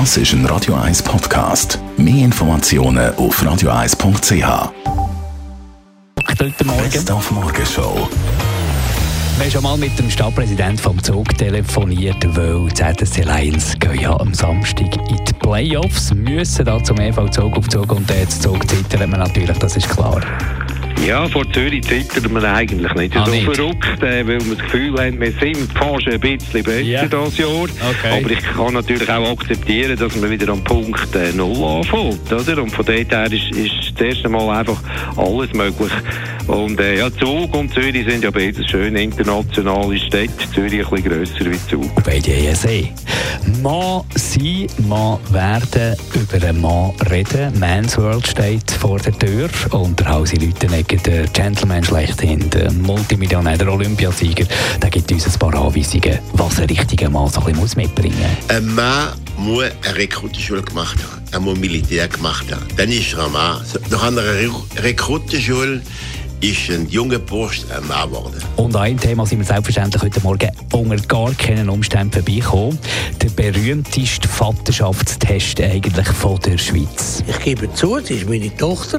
Das ist ein Radio 1 Podcast. Mehr Informationen auf radio1.ch. Guten Morgen. Best auf Morgenshow. Wir haben schon mal mit dem Stadtpräsidenten vom Zug telefoniert, weil ZSC Lions gehen ja am Samstag in die Playoffs, müssen da zum EV Zug auf Zug und jetzt Zug zittern wir natürlich, das ist klar. Ja, vor Zürich zittert man eigentlich nicht Ah, so nicht? verrückt, äh, weil wir das Gefühl haben, wir sind fast ein bisschen besser Ja. dieses Jahr. Okay. Aber ich kann natürlich auch akzeptieren, dass man wieder am Punkt äh, Null anfängt. Oder? Und von dort her ist, ist das erste Mal einfach alles möglich. Und äh, ja, Zug und Zürich sind ja beides schöne internationale Städte. Zürich ein bisschen grösser wie Zug. Beide ESE. Mann sein, Mann werden, über einen Mann reden. Man's World steht vor der Tür und der Hausi Lütenegger, der Gentleman schlechthin, der Multimillionär, der Olympiasieger, der gibt uns ein paar Anweisungen, was ein richtiger Mann so ein bisschen muss mitbringen muss. Ein Mann muss eine Rekrutenschule gemacht haben. Er muss Militär gemacht haben. Dann ist er ein Mann. Nach einer Re Rekrutenschule ist ein junger Bursch ein Mann geworden. Und an einem Thema sind wir selbstverständlich heute Morgen unter gar keinen Umständen vorbeigekommen. Der berühmteste Vaterschaftstest eigentlich von der Schweiz. Ich gebe zu, sie ist meine Tochter.